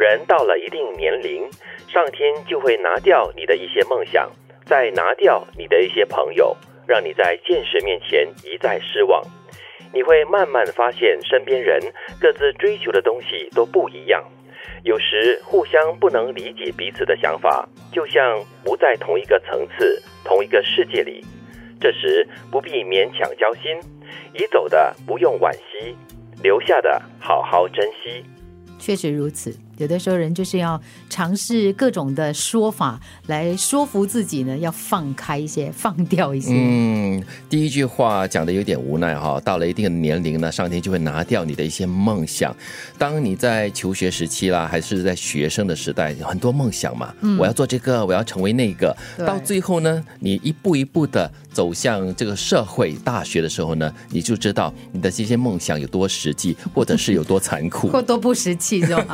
人到了一定年龄，上天就会拿掉你的一些梦想，再拿掉你的一些朋友，让你在现实面前一再失望。你会慢慢发现，身边人各自追求的东西都不一样，有时互相不能理解彼此的想法，就像不在同一个层次、同一个世界里。这时不必勉强交心，已走的不用惋惜，留下的好好珍惜。确实如此。有的时候人就是要尝试各种的说法来说服自己呢，要放开一些，放掉一些。嗯，第一句话讲的有点无奈哈，到了一定的年龄呢，上天就会拿掉你的一些梦想。当你在求学时期啦，还是在学生的时代，很多梦想嘛，我要做这个，我要成为那个。到最后呢，你一步一步的走向这个社会大学的时候呢，你就知道你的这些梦想有多实际，或者是有多残酷，或多不实际，是吧？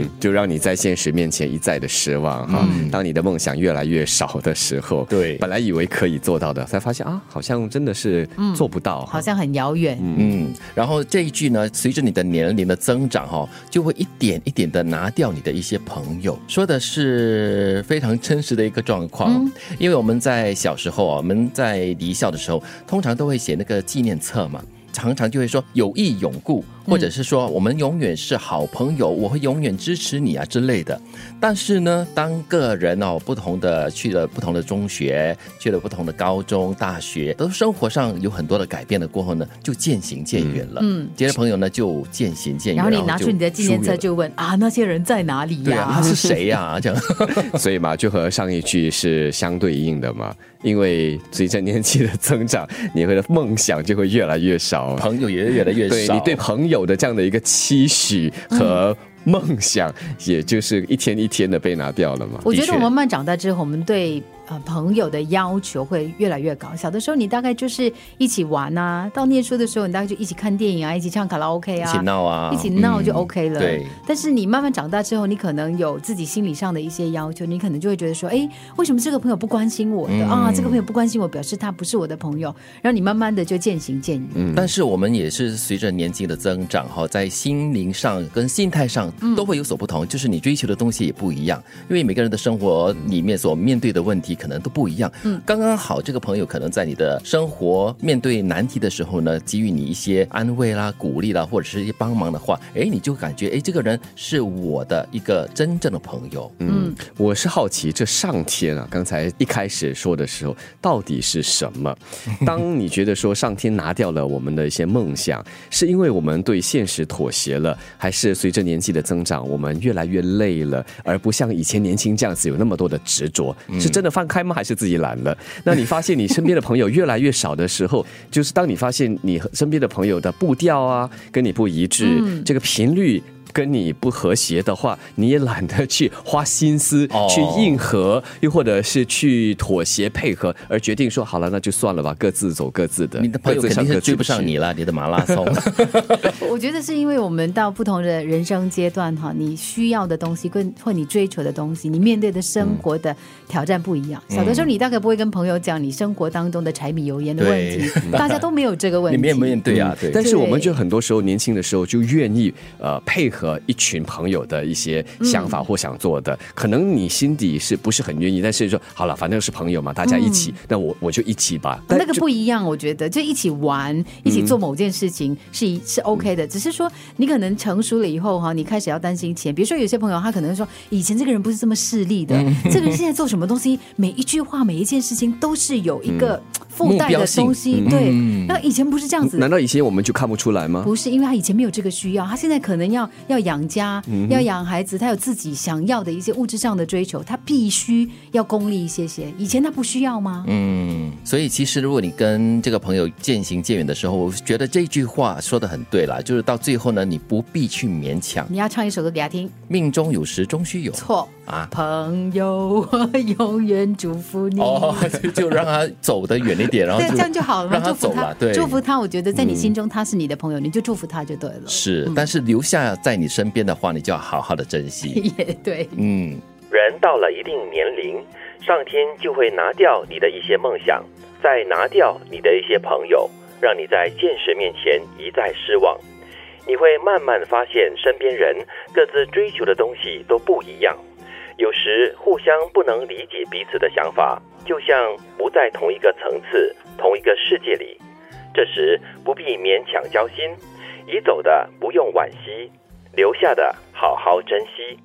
嗯，就让你在现实面前一再的失望哈。当你的梦想越来越少的时候，对，本来以为可以做到的，才发现啊，好像真的是做不到，好像很遥远。嗯，然后这一句呢，随着你的年龄的增长哈，就会一点一点的拿掉你的一些朋友，说的是非常真实的一个状况。因为我们在小时候啊，我们在离校的时候，通常都会写那个纪念册嘛。常常就会说友谊永固，或者是说我们永远是好朋友，我会永远支持你啊之类的。但是呢，当个人哦不同的去了不同的中学，去了不同的高中、大学，都生活上有很多的改变了过后呢，就渐行渐远了。嗯，这些朋友呢就渐行渐远。然后你拿出你的纪念册就问啊，那些人在哪里呀？他是谁呀？这样，所以嘛，就和上一句是相对应的嘛。因为随着年纪的增长，你会的梦想就会越来越少，朋友也越来越少。对你对朋友的这样的一个期许和梦想，也就是一天一天的被拿掉了嘛。我觉得我们慢慢长大之后，我们对。朋友的要求会越来越高。小的时候，你大概就是一起玩啊；到念书的时候，你大概就一起看电影啊，一起唱卡拉 OK 啊，一起闹啊，一起闹就 OK 了。对。但是你慢慢长大之后，你可能有自己心理上的一些要求，你可能就会觉得说：“哎，为什么这个朋友不关心我的啊？这个朋友不关心我，表示他不是我的朋友。”然后你慢慢的就渐行渐远。嗯。但是我们也是随着年纪的增长哈，在心灵上跟心态上都会有所不同，就是你追求的东西也不一样，因为每个人的生活里面所面对的问题可能都不一样。嗯，刚刚好，这个朋友可能在你的生活面对难题的时候呢，给予你一些安慰啦、鼓励啦，或者是一些帮忙的话，哎，你就感觉哎，这个人是我的一个真正的朋友。嗯，我是好奇，这上天啊，刚才一开始说的时候，到底是什么？当你觉得说上天拿掉了我们的一些梦想，是因为我们对现实妥协了，还是随着年纪的增长，我们越来越累了，而不像以前年轻这样子有那么多的执着？是真的放开吗？还是自己？懒了，那你发现你身边的朋友越来越少的时候，就是当你发现你身边的朋友的步调啊，跟你不一致，这个频率。跟你不和谐的话，你也懒得去花心思去应和，又或者是去妥协配合，而决定说好了，那就算了吧，各自走各自的。你的朋友肯定是追不上你了，你的马拉松。我觉得是因为我们到不同的人生阶段哈，你需要的东西跟或你追求的东西，你面对的生活的挑战不一样。小的时候你大概不会跟朋友讲你生活当中的柴米油盐的问题，大家都没有这个问题。你面不面对啊？对。但是我们就很多时候年轻的时候就愿意呃配合。和一群朋友的一些想法或想做的，可能你心底是不是很愿意？但是说好了，反正是朋友嘛，大家一起，那我我就一起吧。那个不一样，我觉得就一起玩，一起做某件事情是一是 OK 的。只是说你可能成熟了以后哈，你开始要担心钱。比如说有些朋友他可能说，以前这个人不是这么势利的，这个人现在做什么东西，每一句话每一件事情都是有一个附带的东西。对，那以前不是这样子。难道以前我们就看不出来吗？不是，因为他以前没有这个需要，他现在可能要。要养家，要养孩子，他有自己想要的一些物质上的追求，他必须要功利一些些。以前他不需要吗？嗯，所以其实如果你跟这个朋友渐行渐远的时候，我觉得这句话说的很对了，就是到最后呢，你不必去勉强。你要唱一首歌给他听，命中有时终须有。错啊，朋友，我永远祝福你。哦，就让他走得远一点，然后这样就好了，让他走了。对，祝福他。我觉得在你心中他是你的朋友，你就祝福他就对了。是，但是留下在。你身边的话，你就要好好的珍惜。也对，嗯，人到了一定年龄，上天就会拿掉你的一些梦想，再拿掉你的一些朋友，让你在现实面前一再失望。你会慢慢发现身边人各自追求的东西都不一样，有时互相不能理解彼此的想法，就像不在同一个层次、同一个世界里。这时不必勉强交心，已走的不用惋惜，留下的好好珍惜。